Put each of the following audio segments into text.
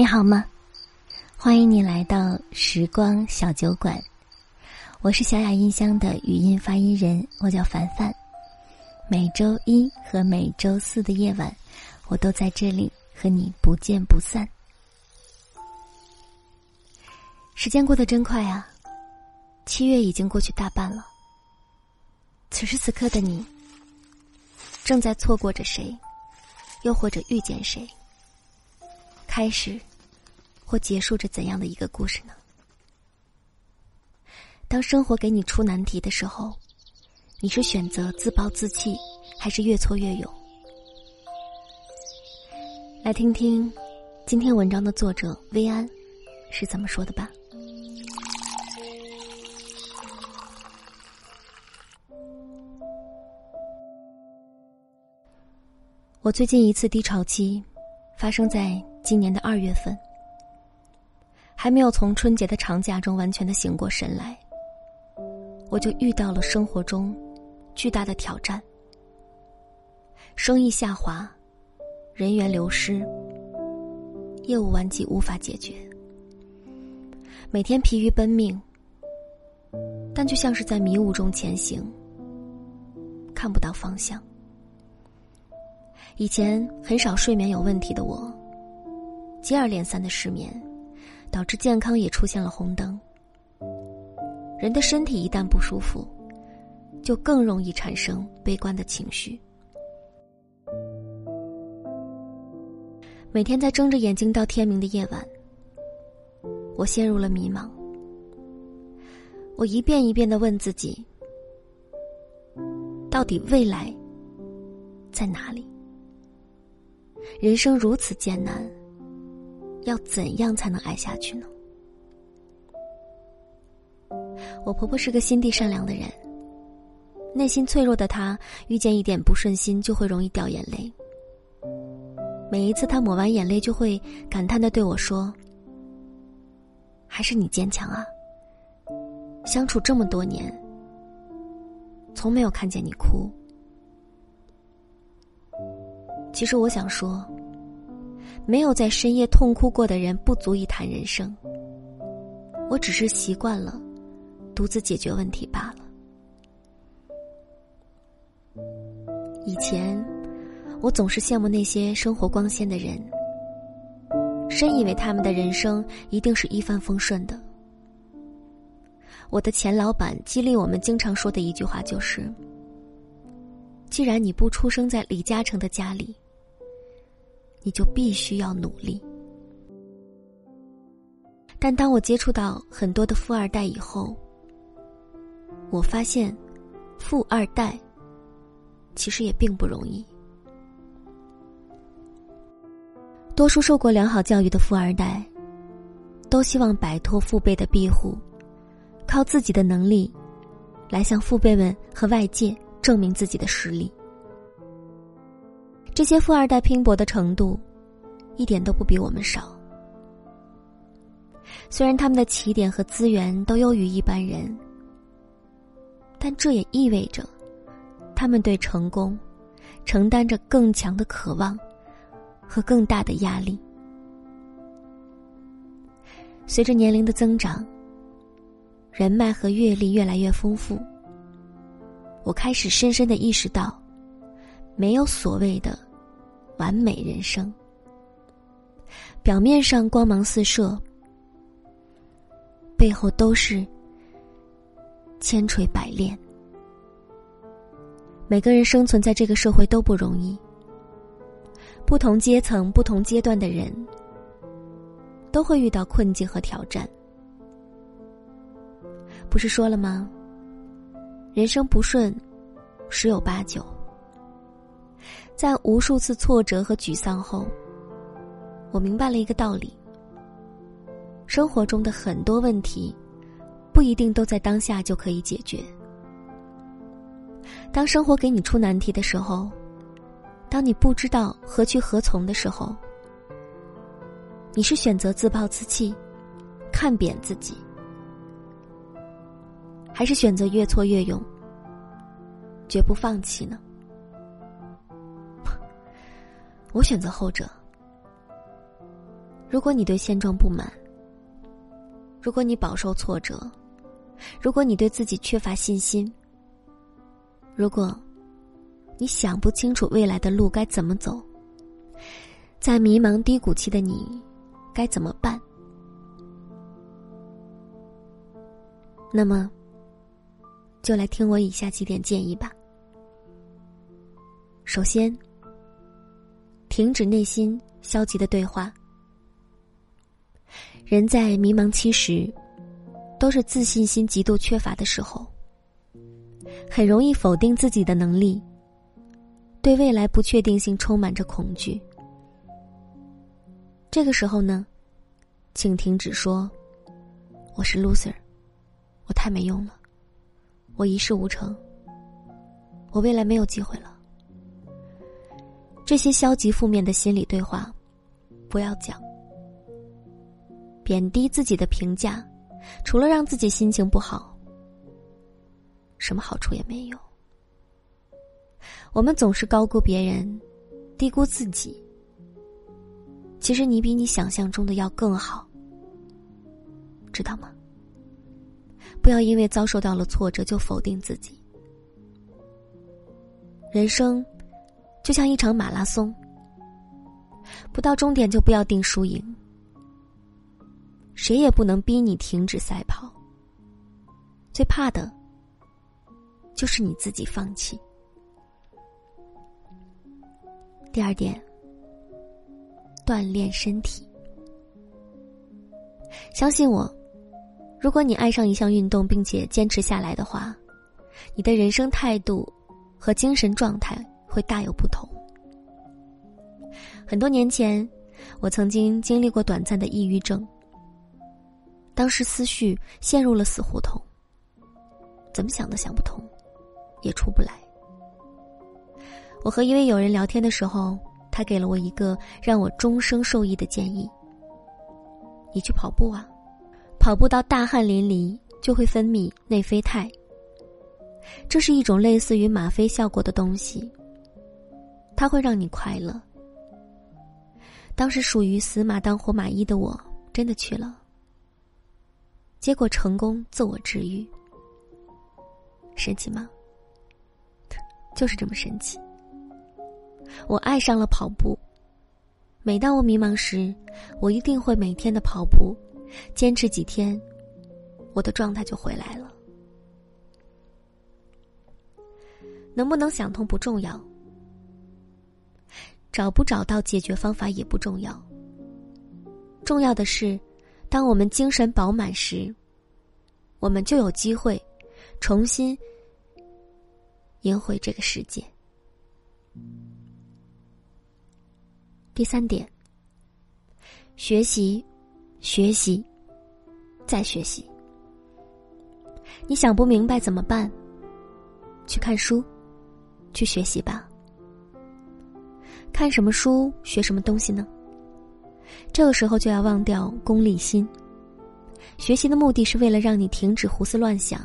你好吗？欢迎你来到时光小酒馆，我是小雅音箱的语音发音人，我叫凡凡。每周一和每周四的夜晚，我都在这里和你不见不散。时间过得真快啊，七月已经过去大半了。此时此刻的你，正在错过着谁，又或者遇见谁？开始。或结束着怎样的一个故事呢？当生活给你出难题的时候，你是选择自暴自弃，还是越挫越勇？来听听今天文章的作者薇安是怎么说的吧。我最近一次低潮期，发生在今年的二月份。还没有从春节的长假中完全的醒过神来，我就遇到了生活中巨大的挑战：生意下滑、人员流失、业务顽疾无法解决，每天疲于奔命，但就像是在迷雾中前行，看不到方向。以前很少睡眠有问题的我，接二连三的失眠。导致健康也出现了红灯。人的身体一旦不舒服，就更容易产生悲观的情绪。每天在睁着眼睛到天明的夜晚，我陷入了迷茫。我一遍一遍的问自己：到底未来在哪里？人生如此艰难。要怎样才能爱下去呢？我婆婆是个心地善良的人，内心脆弱的她遇见一点不顺心就会容易掉眼泪。每一次她抹完眼泪，就会感叹的对我说：“还是你坚强啊！相处这么多年，从没有看见你哭。”其实我想说。没有在深夜痛哭过的人，不足以谈人生。我只是习惯了独自解决问题罢了。以前，我总是羡慕那些生活光鲜的人，深以为他们的人生一定是一帆风顺的。我的前老板激励我们经常说的一句话就是：“既然你不出生在李嘉诚的家里。”你就必须要努力。但当我接触到很多的富二代以后，我发现，富二代其实也并不容易。多数受过良好教育的富二代，都希望摆脱父辈的庇护，靠自己的能力，来向父辈们和外界证明自己的实力。这些富二代拼搏的程度，一点都不比我们少。虽然他们的起点和资源都优于一般人，但这也意味着，他们对成功，承担着更强的渴望，和更大的压力。随着年龄的增长，人脉和阅历越来越丰富，我开始深深的意识到，没有所谓的。完美人生，表面上光芒四射，背后都是千锤百炼。每个人生存在这个社会都不容易，不同阶层、不同阶段的人都会遇到困境和挑战。不是说了吗？人生不顺，十有八九。在无数次挫折和沮丧后，我明白了一个道理：生活中的很多问题，不一定都在当下就可以解决。当生活给你出难题的时候，当你不知道何去何从的时候，你是选择自暴自弃、看扁自己，还是选择越挫越勇、绝不放弃呢？我选择后者。如果你对现状不满，如果你饱受挫折，如果你对自己缺乏信心，如果你想不清楚未来的路该怎么走，在迷茫低谷期的你该怎么办？那么，就来听我以下几点建议吧。首先，停止内心消极的对话。人在迷茫期时，都是自信心极度缺乏的时候，很容易否定自己的能力，对未来不确定性充满着恐惧。这个时候呢，请停止说“我是 loser”。我太没用了，我一事无成，我未来没有机会了。这些消极负面的心理对话，不要讲。贬低自己的评价，除了让自己心情不好，什么好处也没有。我们总是高估别人，低估自己。其实你比你想象中的要更好，知道吗？不要因为遭受到了挫折就否定自己。人生就像一场马拉松，不到终点就不要定输赢。谁也不能逼你停止赛跑。最怕的，就是你自己放弃。第二点，锻炼身体。相信我。如果你爱上一项运动并且坚持下来的话，你的人生态度和精神状态会大有不同。很多年前，我曾经经历过短暂的抑郁症，当时思绪陷入了死胡同，怎么想都想不通，也出不来。我和一位友人聊天的时候，他给了我一个让我终生受益的建议：你去跑步啊。跑步到大汗淋漓，就会分泌内啡肽。这是一种类似于吗啡效果的东西，它会让你快乐。当时属于死马当活马医的我，真的去了，结果成功自我治愈。神奇吗？就是这么神奇。我爱上了跑步，每当我迷茫时，我一定会每天的跑步。坚持几天，我的状态就回来了。能不能想通不重要，找不找到解决方法也不重要。重要的是，当我们精神饱满时，我们就有机会重新赢回这个世界。第三点，学习。学习，再学习。你想不明白怎么办？去看书，去学习吧。看什么书，学什么东西呢？这个时候就要忘掉功利心。学习的目的是为了让你停止胡思乱想，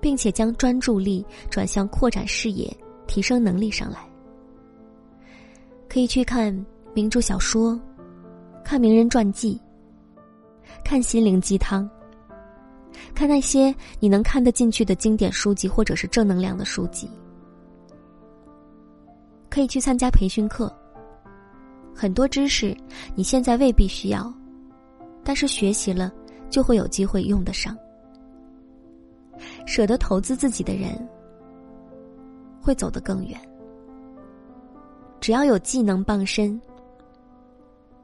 并且将专注力转向扩展视野、提升能力上来。可以去看名著小说，看名人传记。看心灵鸡汤，看那些你能看得进去的经典书籍，或者是正能量的书籍。可以去参加培训课。很多知识你现在未必需要，但是学习了就会有机会用得上。舍得投资自己的人，会走得更远。只要有技能傍身，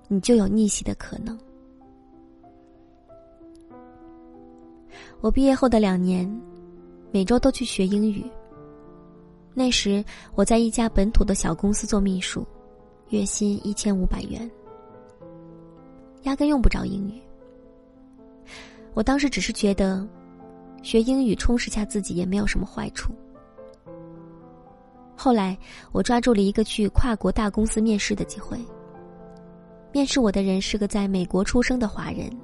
你就有逆袭的可能。我毕业后的两年，每周都去学英语。那时我在一家本土的小公司做秘书，月薪一千五百元，压根用不着英语。我当时只是觉得，学英语充实下自己也没有什么坏处。后来我抓住了一个去跨国大公司面试的机会，面试我的人是个在美国出生的华人。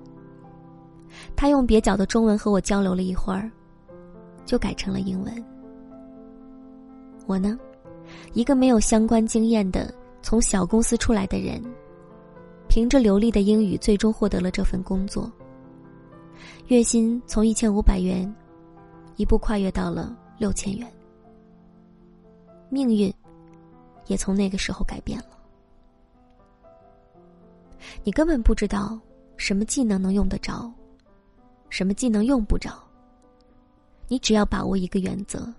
他用蹩脚的中文和我交流了一会儿，就改成了英文。我呢，一个没有相关经验的从小公司出来的人，凭着流利的英语，最终获得了这份工作。月薪从一千五百元，一步跨越到了六千元。命运，也从那个时候改变了。你根本不知道什么技能能用得着，什么技能用不着。你只要把握一个原则：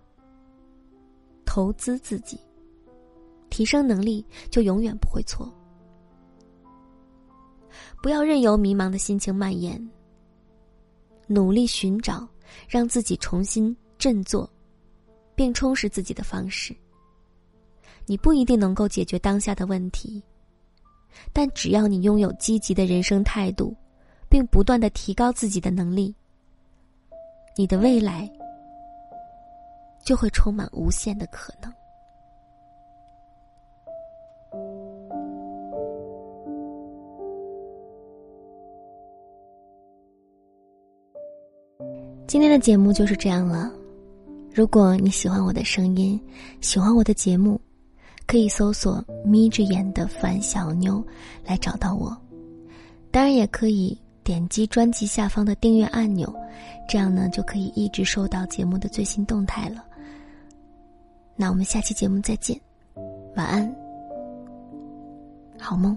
投资自己，提升能力，就永远不会错。不要任由迷茫的心情蔓延。努力寻找让自己重新振作，并充实自己的方式。你不一定能够解决当下的问题，但只要你拥有积极的人生态度，并不断的提高自己的能力，你的未来就会充满无限的可能。今天的节目就是这样了。如果你喜欢我的声音，喜欢我的节目，可以搜索“眯着眼的樊小妞”来找到我。当然，也可以点击专辑下方的订阅按钮，这样呢就可以一直收到节目的最新动态了。那我们下期节目再见，晚安，好梦。